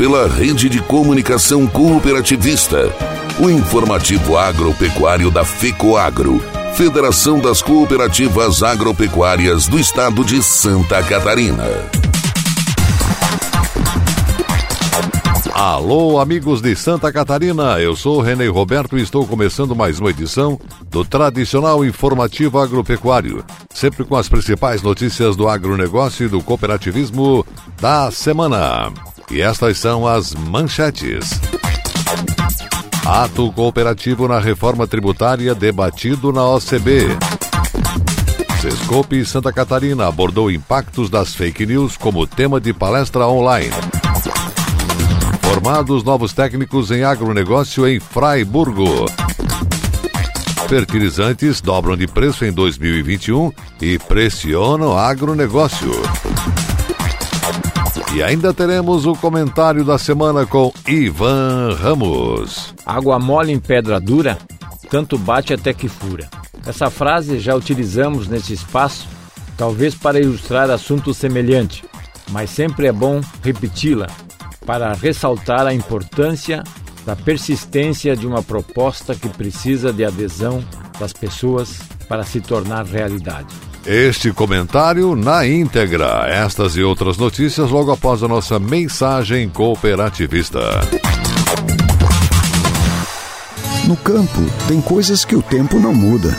pela rede de comunicação cooperativista, o informativo agropecuário da FECOAGRO, Federação das Cooperativas Agropecuárias do Estado de Santa Catarina. Alô, amigos de Santa Catarina, eu sou René Roberto e estou começando mais uma edição do tradicional informativo agropecuário, sempre com as principais notícias do agronegócio e do cooperativismo da semana. E estas são as manchetes. Ato cooperativo na reforma tributária debatido na OCB. Sescope Santa Catarina abordou impactos das fake news como tema de palestra online. Formados novos técnicos em agronegócio em Fraiburgo. Fertilizantes dobram de preço em 2021 e pressionam agronegócio. E ainda teremos o comentário da semana com Ivan Ramos. Água mole em pedra dura, tanto bate até que fura. Essa frase já utilizamos nesse espaço, talvez para ilustrar assunto semelhante, mas sempre é bom repeti-la para ressaltar a importância da persistência de uma proposta que precisa de adesão das pessoas para se tornar realidade. Este comentário na íntegra. Estas e outras notícias logo após a nossa mensagem cooperativista. No campo, tem coisas que o tempo não muda,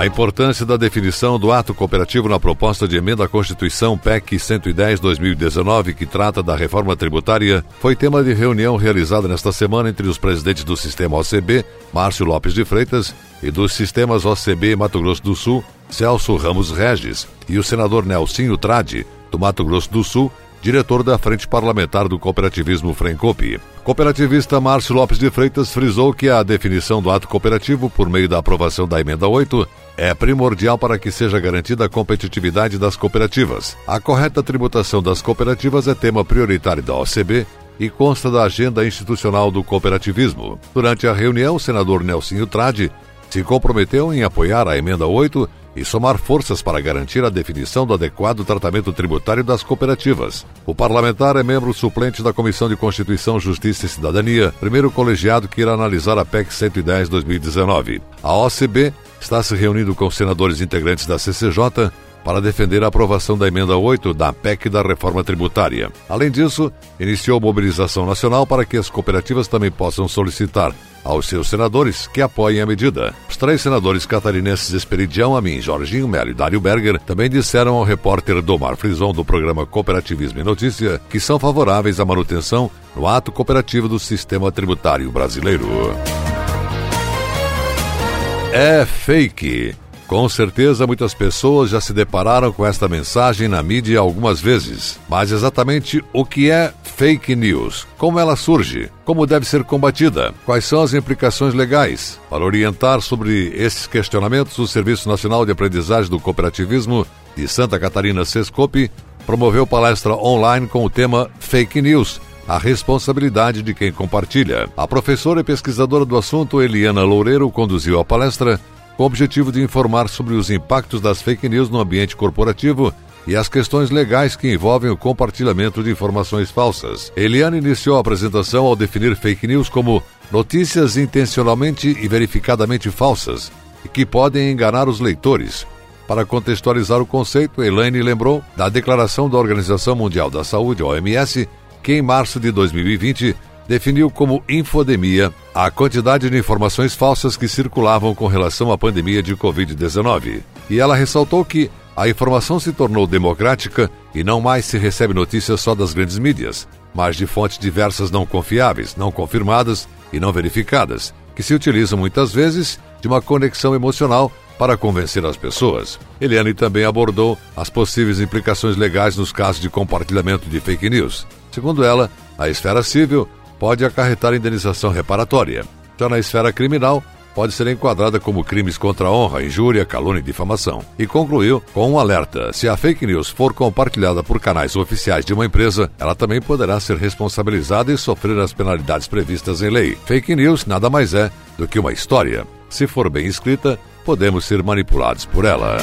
A importância da definição do ato cooperativo na proposta de emenda à Constituição PEC 110-2019, que trata da reforma tributária, foi tema de reunião realizada nesta semana entre os presidentes do sistema OCB, Márcio Lopes de Freitas, e dos sistemas OCB Mato Grosso do Sul, Celso Ramos Regis, e o senador Nelsinho Trade, do Mato Grosso do Sul, diretor da Frente Parlamentar do Cooperativismo Frencope. Cooperativista Márcio Lopes de Freitas frisou que a definição do ato cooperativo por meio da aprovação da emenda 8 é primordial para que seja garantida a competitividade das cooperativas. A correta tributação das cooperativas é tema prioritário da OCB e consta da agenda institucional do cooperativismo. Durante a reunião, o senador Nelsinho Trade se comprometeu em apoiar a emenda 8 e somar forças para garantir a definição do adequado tratamento tributário das cooperativas. O parlamentar é membro suplente da Comissão de Constituição, Justiça e Cidadania, primeiro colegiado que irá analisar a PEC 110-2019. A OCB está se reunindo com senadores integrantes da CCJ para defender a aprovação da emenda 8 da PEC da reforma tributária. Além disso, iniciou mobilização nacional para que as cooperativas também possam solicitar aos seus senadores que apoiem a medida. Os três senadores catarinenses Esperidião Amin, Jorginho Melo e Dário Berger também disseram ao repórter Domar Frison do programa Cooperativismo e Notícia que são favoráveis à manutenção no ato cooperativo do sistema tributário brasileiro. É fake. Com certeza muitas pessoas já se depararam com esta mensagem na mídia algumas vezes. Mas exatamente o que é fake news? Como ela surge? Como deve ser combatida? Quais são as implicações legais? Para orientar sobre esses questionamentos, o Serviço Nacional de Aprendizagem do Cooperativismo de Santa Catarina Sescope promoveu palestra online com o tema Fake News a responsabilidade de quem compartilha. A professora e pesquisadora do assunto, Eliana Loureiro, conduziu a palestra com o objetivo de informar sobre os impactos das fake news no ambiente corporativo e as questões legais que envolvem o compartilhamento de informações falsas. Eliana iniciou a apresentação ao definir fake news como notícias intencionalmente e verificadamente falsas e que podem enganar os leitores. Para contextualizar o conceito, Elaine lembrou da declaração da Organização Mundial da Saúde, OMS, que em março de 2020 definiu como infodemia a quantidade de informações falsas que circulavam com relação à pandemia de Covid-19. E ela ressaltou que a informação se tornou democrática e não mais se recebe notícias só das grandes mídias, mas de fontes diversas não confiáveis, não confirmadas e não verificadas, que se utilizam muitas vezes de uma conexão emocional para convencer as pessoas. Eliane também abordou as possíveis implicações legais nos casos de compartilhamento de fake news. Segundo ela, a esfera civil pode acarretar indenização reparatória. Já na esfera criminal, pode ser enquadrada como crimes contra a honra, injúria, calúnia e difamação. E concluiu com um alerta: se a fake news for compartilhada por canais oficiais de uma empresa, ela também poderá ser responsabilizada e sofrer as penalidades previstas em lei. Fake news nada mais é do que uma história. Se for bem escrita, podemos ser manipulados por ela.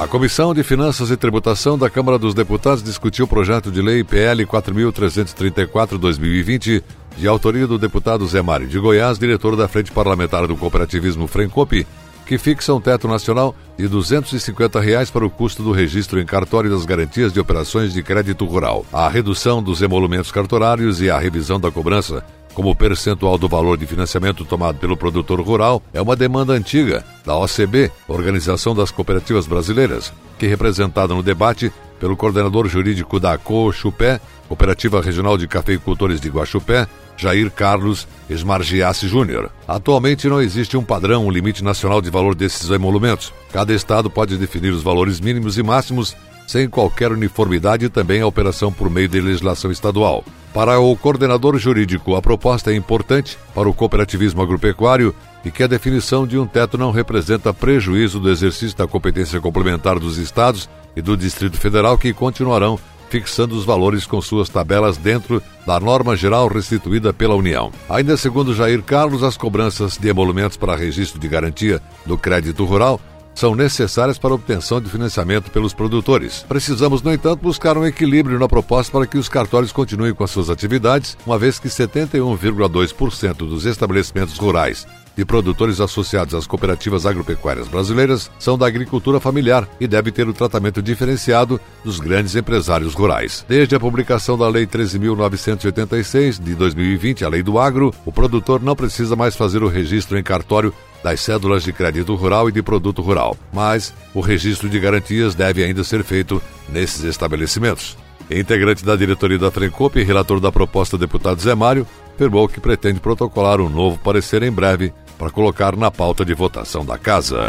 A Comissão de Finanças e Tributação da Câmara dos Deputados discutiu o projeto de lei PL 4334-2020, de autoria do deputado Zé Mário de Goiás, diretor da Frente Parlamentar do Cooperativismo Frencope, que fixa um teto nacional de 250 reais para o custo do registro em cartório das garantias de operações de crédito rural, a redução dos emolumentos cartorários e a revisão da cobrança como percentual do valor de financiamento tomado pelo produtor rural é uma demanda antiga da OCB, Organização das Cooperativas Brasileiras, que representada no debate pelo coordenador jurídico da COCHUPÉ, Cooperativa Regional de Cafeicultores de Guaxupé, Jair Carlos Esmargiassi Júnior. Atualmente não existe um padrão, um limite nacional de valor desses emolumentos. Cada estado pode definir os valores mínimos e máximos sem qualquer uniformidade também a operação por meio de legislação estadual. Para o coordenador jurídico, a proposta é importante para o cooperativismo agropecuário e que a definição de um teto não representa prejuízo do exercício da competência complementar dos estados e do Distrito Federal, que continuarão fixando os valores com suas tabelas dentro da norma geral restituída pela União. Ainda segundo Jair Carlos, as cobranças de emolumentos para registro de garantia do crédito rural são necessárias para a obtenção de financiamento pelos produtores. Precisamos, no entanto, buscar um equilíbrio na proposta para que os cartórios continuem com as suas atividades, uma vez que 71,2% dos estabelecimentos rurais de produtores associados às cooperativas agropecuárias brasileiras são da agricultura familiar e devem ter o tratamento diferenciado dos grandes empresários rurais. Desde a publicação da Lei 13.986 de 2020, a Lei do Agro, o produtor não precisa mais fazer o registro em cartório das cédulas de crédito rural e de produto rural, mas o registro de garantias deve ainda ser feito nesses estabelecimentos. Integrante da diretoria da Frencop e relator da proposta, deputado Zé Mário, afirmou que pretende protocolar um novo parecer em breve para colocar na pauta de votação da Casa.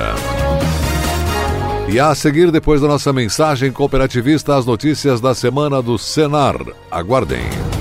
E a seguir, depois da nossa mensagem cooperativista, as notícias da semana do Senar. Aguardem.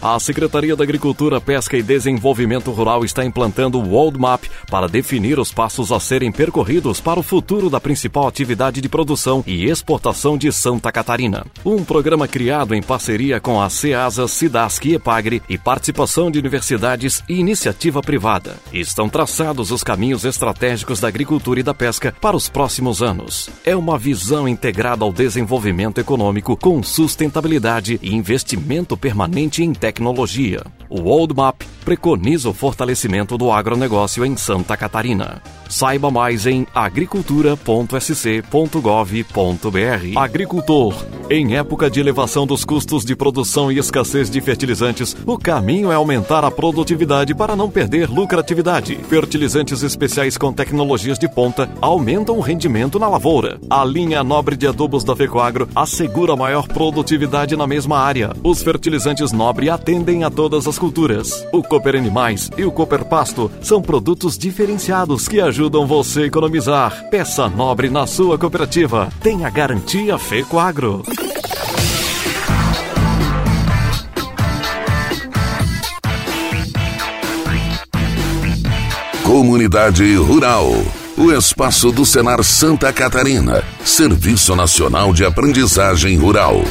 A Secretaria da Agricultura, Pesca e Desenvolvimento Rural está implantando o World Map para definir os passos a serem percorridos para o futuro da principal atividade de produção e exportação de Santa Catarina. Um programa criado em parceria com a CEASA, SIDASC e EPAGRE e participação de universidades e iniciativa privada. Estão traçados os caminhos estratégicos da agricultura e da pesca para os próximos anos. É uma visão integrada ao desenvolvimento econômico com sustentabilidade e investimento permanente em tecnologia. O World Map preconiza o fortalecimento do agronegócio em Santa Catarina. Saiba mais em agricultura.sc.gov.br. Agricultor, em época de elevação dos custos de produção e escassez de fertilizantes, o caminho é aumentar a produtividade para não perder lucratividade. Fertilizantes especiais com tecnologias de ponta aumentam o rendimento na lavoura. A linha nobre de adubos da Fecoagro assegura maior produtividade na mesma área. Os fertilizantes nobre atendem a todas as culturas. O Cooper Animais e o Cooper Pasto são produtos diferenciados que ajudam você a economizar. Peça nobre na sua cooperativa. Tenha garantia Fecoagro. Comunidade Rural. O espaço do Senar Santa Catarina. Serviço Nacional de Aprendizagem Rural.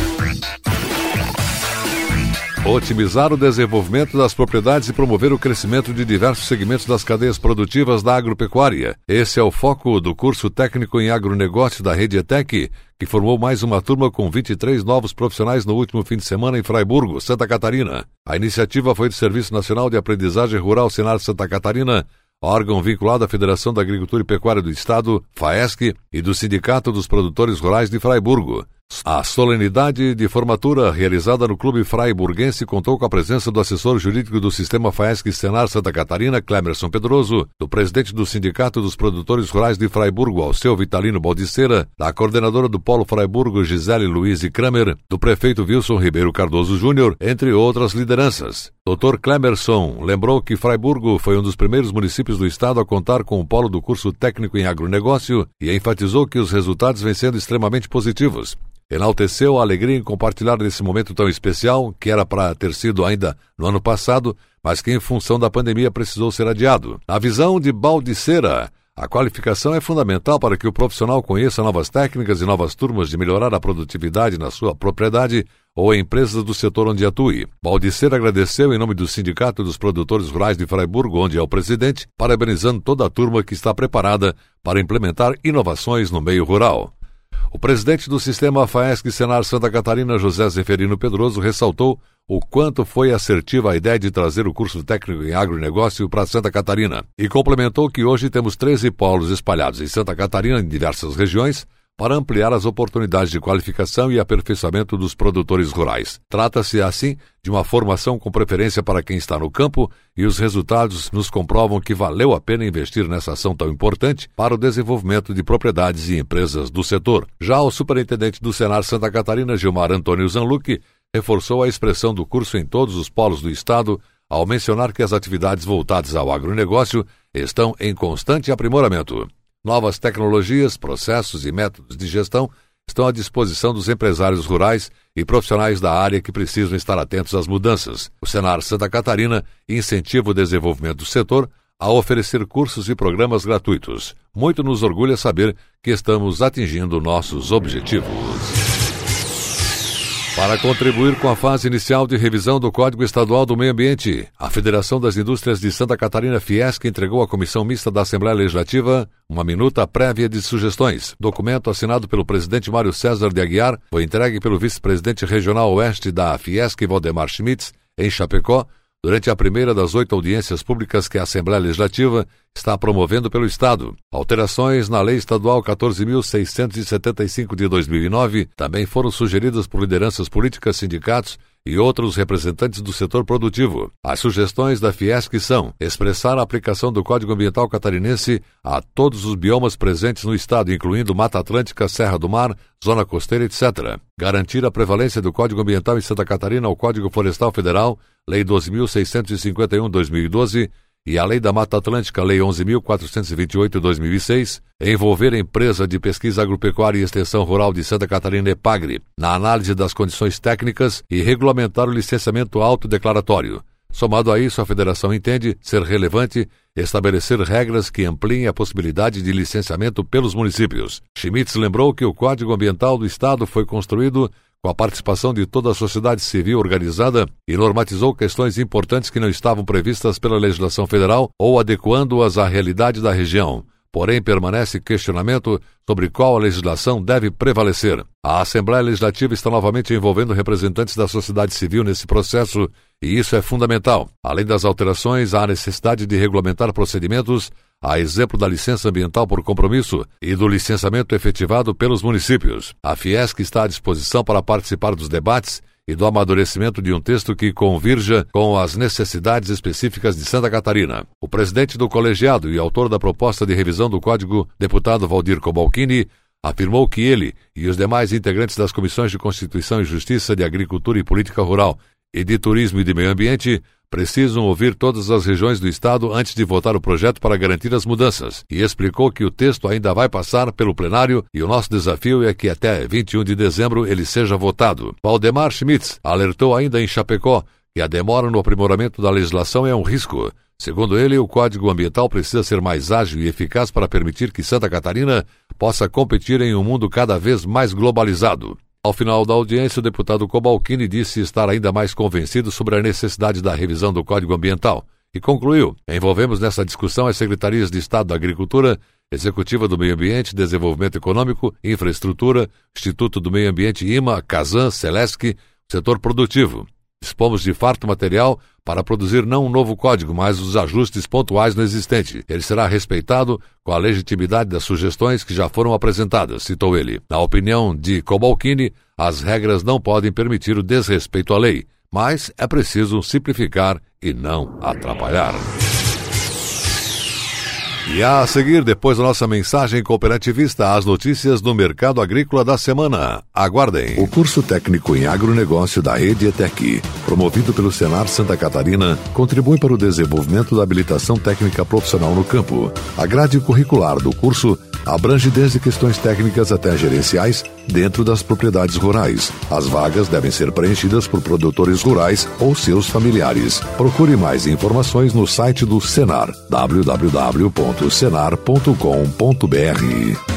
Otimizar o desenvolvimento das propriedades e promover o crescimento de diversos segmentos das cadeias produtivas da agropecuária. Esse é o foco do curso técnico em agronegócio da Rede ETEC, que formou mais uma turma com 23 novos profissionais no último fim de semana em Fraiburgo, Santa Catarina. A iniciativa foi do Serviço Nacional de Aprendizagem Rural Senar Santa Catarina, órgão vinculado à Federação da Agricultura e Pecuária do Estado, FAESC, e do Sindicato dos Produtores Rurais de Fraiburgo. A solenidade de formatura realizada no Clube Fraiburguense contou com a presença do assessor jurídico do Sistema FAESC Senar Santa Catarina, Clemerson Pedroso, do presidente do Sindicato dos Produtores Rurais de Fraiburgo, Alceu Vitalino Baldiceira, da coordenadora do Polo Fraiburgo, Gisele Luiz Kramer, do prefeito Wilson Ribeiro Cardoso Júnior, entre outras lideranças. Dr. Clemerson lembrou que Fraiburgo foi um dos primeiros municípios do estado a contar com o polo do curso técnico em agronegócio e enfatizou que os resultados vêm sendo extremamente positivos. Enalteceu a alegria em compartilhar nesse momento tão especial, que era para ter sido ainda no ano passado, mas que em função da pandemia precisou ser adiado. Na visão de Baldiceira, a qualificação é fundamental para que o profissional conheça novas técnicas e novas turmas de melhorar a produtividade na sua propriedade ou em empresas do setor onde atue. Baldiceira agradeceu em nome do Sindicato dos Produtores Rurais de Freiburgo, onde é o presidente, parabenizando toda a turma que está preparada para implementar inovações no meio rural. O presidente do sistema FAESC Senar Santa Catarina, José Zeferino Pedroso, ressaltou o quanto foi assertiva a ideia de trazer o curso técnico em agronegócio para Santa Catarina e complementou que hoje temos 13 polos espalhados em Santa Catarina em diversas regiões para ampliar as oportunidades de qualificação e aperfeiçoamento dos produtores rurais. Trata-se, assim, de uma formação com preferência para quem está no campo e os resultados nos comprovam que valeu a pena investir nessa ação tão importante para o desenvolvimento de propriedades e empresas do setor. Já o superintendente do Senar Santa Catarina, Gilmar Antônio Zanluque, reforçou a expressão do curso em todos os polos do Estado ao mencionar que as atividades voltadas ao agronegócio estão em constante aprimoramento. Novas tecnologias, processos e métodos de gestão estão à disposição dos empresários rurais e profissionais da área que precisam estar atentos às mudanças. O Senar Santa Catarina incentiva o desenvolvimento do setor a oferecer cursos e programas gratuitos. Muito nos orgulha saber que estamos atingindo nossos objetivos. Para contribuir com a fase inicial de revisão do Código Estadual do Meio Ambiente, a Federação das Indústrias de Santa Catarina Fiesc entregou à Comissão Mista da Assembleia Legislativa uma minuta prévia de sugestões. Documento assinado pelo presidente Mário César de Aguiar foi entregue pelo vice-presidente regional oeste da Fiesc, Valdemar Schmitz, em Chapecó, durante a primeira das oito audiências públicas que a Assembleia Legislativa está promovendo pelo Estado. Alterações na Lei Estadual 14.675 de 2009 também foram sugeridas por lideranças políticas, sindicatos e outros representantes do setor produtivo. As sugestões da Fiesc são expressar a aplicação do Código Ambiental Catarinense a todos os biomas presentes no estado, incluindo Mata Atlântica, Serra do Mar, Zona Costeira, etc. Garantir a prevalência do Código Ambiental em Santa Catarina ao Código Florestal Federal, Lei 12.651-2012, e a Lei da Mata Atlântica, Lei 11.428-2006, envolver a empresa de pesquisa agropecuária e extensão rural de Santa Catarina EPAGRE na análise das condições técnicas e regulamentar o licenciamento autodeclaratório. Somado a isso, a federação entende ser relevante estabelecer regras que ampliem a possibilidade de licenciamento pelos municípios. Schmitz lembrou que o Código Ambiental do Estado foi construído com a participação de toda a sociedade civil organizada e normatizou questões importantes que não estavam previstas pela legislação federal ou adequando-as à realidade da região. Porém permanece questionamento sobre qual a legislação deve prevalecer. A Assembleia Legislativa está novamente envolvendo representantes da sociedade civil nesse processo e isso é fundamental. Além das alterações, há a necessidade de regulamentar procedimentos, a exemplo da licença ambiental por compromisso e do licenciamento efetivado pelos municípios. A Fiesc está à disposição para participar dos debates e do amadurecimento de um texto que convirja com as necessidades específicas de Santa Catarina. O presidente do colegiado e autor da proposta de revisão do Código, deputado Valdir Cobalcini, afirmou que ele e os demais integrantes das comissões de Constituição e Justiça, de Agricultura e Política Rural e de Turismo e de Meio Ambiente precisam ouvir todas as regiões do Estado antes de votar o projeto para garantir as mudanças, e explicou que o texto ainda vai passar pelo plenário e o nosso desafio é que até 21 de dezembro ele seja votado. Valdemar Schmitz alertou ainda em Chapecó que a demora no aprimoramento da legislação é um risco. Segundo ele, o Código Ambiental precisa ser mais ágil e eficaz para permitir que Santa Catarina possa competir em um mundo cada vez mais globalizado. Ao final da audiência, o deputado Cobalcini disse estar ainda mais convencido sobre a necessidade da revisão do Código Ambiental e concluiu: envolvemos nessa discussão as secretarias de Estado da Agricultura, Executiva do Meio Ambiente, Desenvolvimento Econômico, Infraestrutura, Instituto do Meio Ambiente IMA, Casan, Celesc, setor produtivo. Dispomos de farto material para produzir não um novo código, mas os ajustes pontuais no existente. Ele será respeitado com a legitimidade das sugestões que já foram apresentadas, citou ele. Na opinião de Cobalcini, as regras não podem permitir o desrespeito à lei, mas é preciso simplificar e não atrapalhar. E a seguir, depois da nossa mensagem cooperativista, as notícias do mercado agrícola da semana. Aguardem. O curso técnico em agronegócio da Rede ETEC, promovido pelo Senar Santa Catarina, contribui para o desenvolvimento da habilitação técnica profissional no campo. A grade curricular do curso abrange desde questões técnicas até gerenciais dentro das propriedades rurais. As vagas devem ser preenchidas por produtores rurais ou seus familiares. Procure mais informações no site do Senar www.senar.com.br.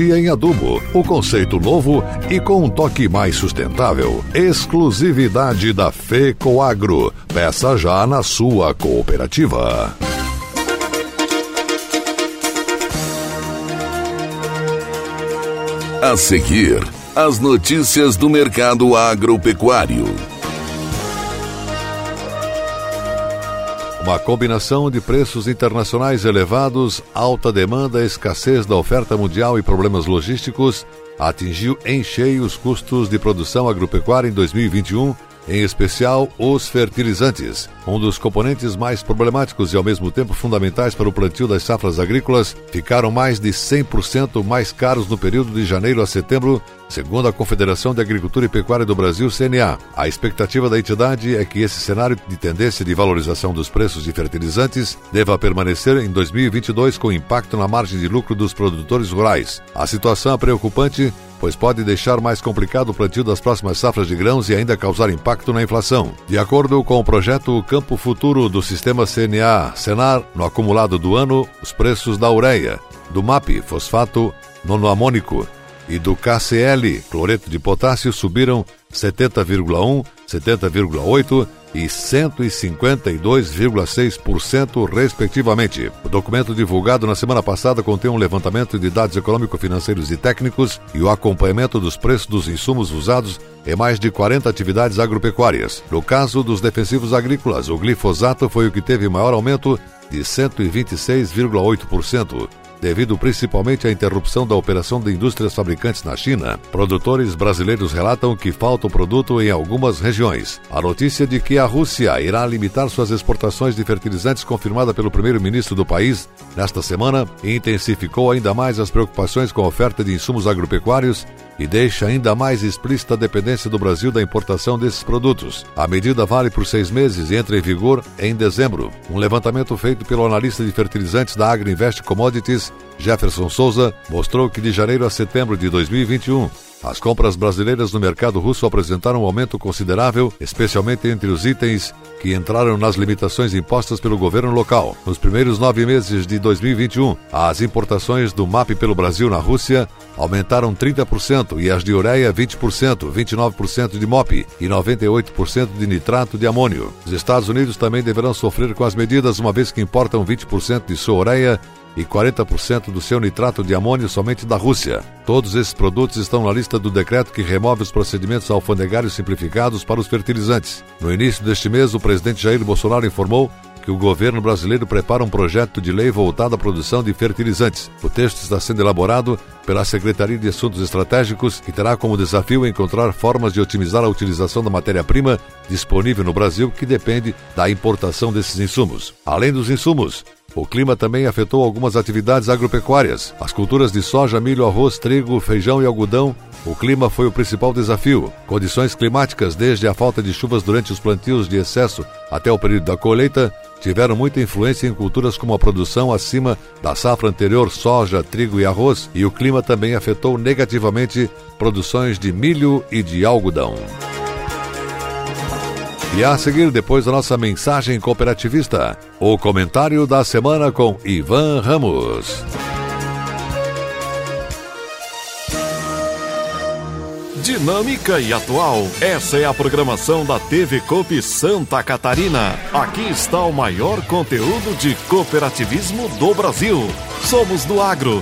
em adubo. O conceito novo e com um toque mais sustentável. Exclusividade da FECOAGRO. Peça já na sua cooperativa. A seguir, as notícias do mercado agropecuário. Uma combinação de preços internacionais elevados, alta demanda, escassez da oferta mundial e problemas logísticos atingiu em cheio os custos de produção agropecuária em 2021 em especial os fertilizantes, um dos componentes mais problemáticos e ao mesmo tempo fundamentais para o plantio das safras agrícolas, ficaram mais de 100% mais caros no período de janeiro a setembro, segundo a Confederação de Agricultura e Pecuária do Brasil, CNA. A expectativa da entidade é que esse cenário de tendência de valorização dos preços de fertilizantes deva permanecer em 2022 com impacto na margem de lucro dos produtores rurais. A situação é preocupante pois pode deixar mais complicado o plantio das próximas safras de grãos e ainda causar impacto na inflação. De acordo com o projeto Campo Futuro do sistema CNA Senar, no acumulado do ano, os preços da ureia, do MAP, fosfato nonoamônico, e do KCl, cloreto de potássio, subiram 70,1, 70,8 e 152,6%, respectivamente. O documento divulgado na semana passada contém um levantamento de dados econômico-financeiros e técnicos e o acompanhamento dos preços dos insumos usados em mais de 40 atividades agropecuárias. No caso dos defensivos agrícolas, o glifosato foi o que teve maior aumento de 126,8% devido principalmente à interrupção da operação de indústrias fabricantes na China. Produtores brasileiros relatam que falta o produto em algumas regiões. A notícia de que a Rússia irá limitar suas exportações de fertilizantes, confirmada pelo primeiro-ministro do país nesta semana, intensificou ainda mais as preocupações com a oferta de insumos agropecuários e deixa ainda mais explícita a dependência do Brasil da importação desses produtos. A medida vale por seis meses e entra em vigor em dezembro. Um levantamento feito pelo analista de fertilizantes da Agriinvest Commodities, Jefferson Souza, mostrou que de janeiro a setembro de 2021, as compras brasileiras no mercado russo apresentaram um aumento considerável, especialmente entre os itens que entraram nas limitações impostas pelo governo local. Nos primeiros nove meses de 2021, as importações do MAP pelo Brasil na Rússia aumentaram 30% e as de ureia 20%, 29% de MOP e 98% de nitrato de amônio. Os Estados Unidos também deverão sofrer com as medidas, uma vez que importam 20% de sua ureia e 40% do seu nitrato de amônio somente da Rússia. Todos esses produtos estão na lista do decreto que remove os procedimentos alfandegários simplificados para os fertilizantes. No início deste mês, o presidente Jair Bolsonaro informou que o governo brasileiro prepara um projeto de lei voltado à produção de fertilizantes. O texto está sendo elaborado pela Secretaria de Assuntos Estratégicos e terá como desafio encontrar formas de otimizar a utilização da matéria-prima disponível no Brasil, que depende da importação desses insumos. Além dos insumos, o clima também afetou algumas atividades agropecuárias. As culturas de soja, milho, arroz, trigo, feijão e algodão. O clima foi o principal desafio. Condições climáticas, desde a falta de chuvas durante os plantios de excesso até o período da colheita, tiveram muita influência em culturas como a produção acima da safra anterior, soja, trigo e arroz, e o clima também afetou negativamente produções de milho e de algodão. E a seguir, depois da nossa mensagem cooperativista, o comentário da semana com Ivan Ramos. Dinâmica e atual. Essa é a programação da TV Coop Santa Catarina. Aqui está o maior conteúdo de cooperativismo do Brasil. Somos do agro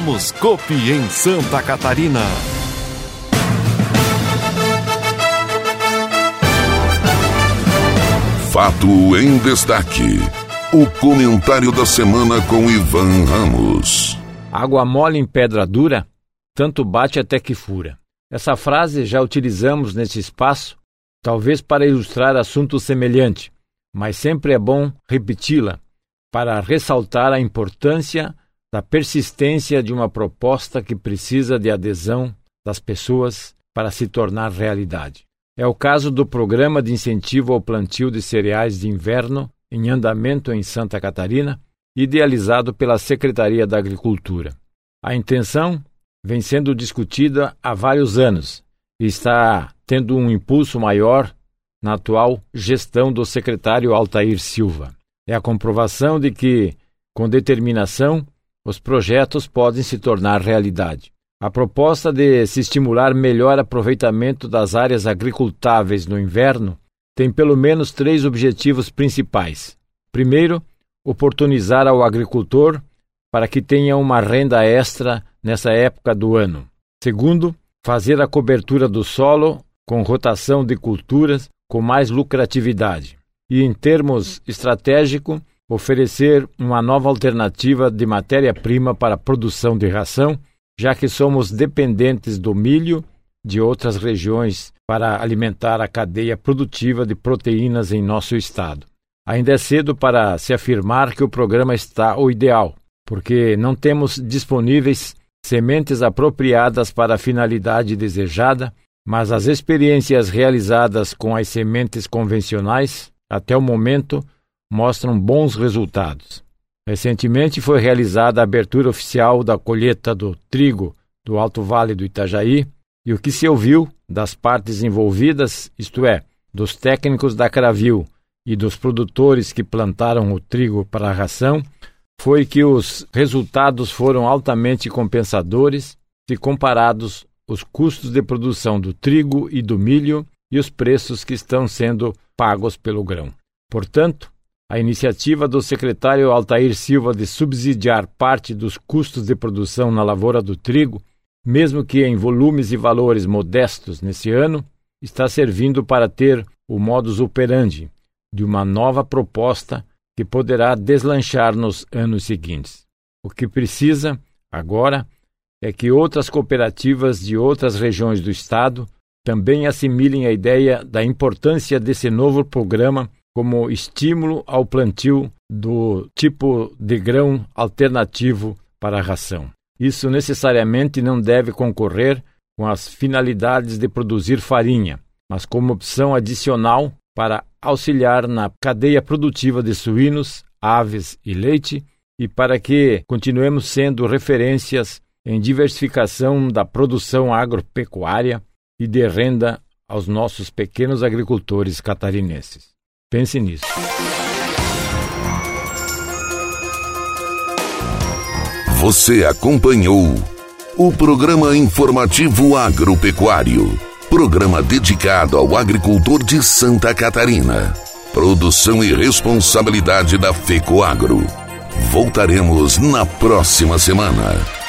Somos Copi em Santa Catarina. Fato em destaque. O comentário da semana com Ivan Ramos. Água mole em pedra dura, tanto bate até que fura. Essa frase já utilizamos nesse espaço, talvez para ilustrar assunto semelhante, mas sempre é bom repeti-la para ressaltar a importância da persistência de uma proposta que precisa de adesão das pessoas para se tornar realidade. É o caso do Programa de Incentivo ao Plantio de Cereais de Inverno, em andamento em Santa Catarina, idealizado pela Secretaria da Agricultura. A intenção vem sendo discutida há vários anos e está tendo um impulso maior na atual gestão do secretário Altair Silva. É a comprovação de que, com determinação, os projetos podem se tornar realidade. A proposta de se estimular melhor aproveitamento das áreas agricultáveis no inverno tem pelo menos três objetivos principais. Primeiro, oportunizar ao agricultor para que tenha uma renda extra nessa época do ano. Segundo, fazer a cobertura do solo com rotação de culturas com mais lucratividade. E em termos estratégicos, oferecer uma nova alternativa de matéria-prima para a produção de ração, já que somos dependentes do milho de outras regiões para alimentar a cadeia produtiva de proteínas em nosso estado. Ainda é cedo para se afirmar que o programa está o ideal, porque não temos disponíveis sementes apropriadas para a finalidade desejada, mas as experiências realizadas com as sementes convencionais, até o momento, mostram bons resultados. Recentemente foi realizada a abertura oficial da colheita do trigo do Alto Vale do Itajaí e o que se ouviu das partes envolvidas, isto é, dos técnicos da Cravil e dos produtores que plantaram o trigo para a ração, foi que os resultados foram altamente compensadores se comparados os custos de produção do trigo e do milho e os preços que estão sendo pagos pelo grão. Portanto, a iniciativa do secretário Altair Silva de subsidiar parte dos custos de produção na lavoura do trigo mesmo que em volumes e valores modestos nesse ano, está servindo para ter o modus operandi de uma nova proposta que poderá deslanchar nos anos seguintes. O que precisa, agora, é que outras cooperativas de outras regiões do Estado também assimilem a ideia da importância desse novo programa como estímulo ao plantio do tipo de grão alternativo para a ração. Isso necessariamente não deve concorrer com as finalidades de produzir farinha, mas como opção adicional para auxiliar na cadeia produtiva de suínos, aves e leite e para que continuemos sendo referências em diversificação da produção agropecuária e de renda aos nossos pequenos agricultores catarinenses. Pense nisso. Você acompanhou o programa informativo agropecuário, programa dedicado ao agricultor de Santa Catarina. Produção e responsabilidade da FECOAGro. Voltaremos na próxima semana.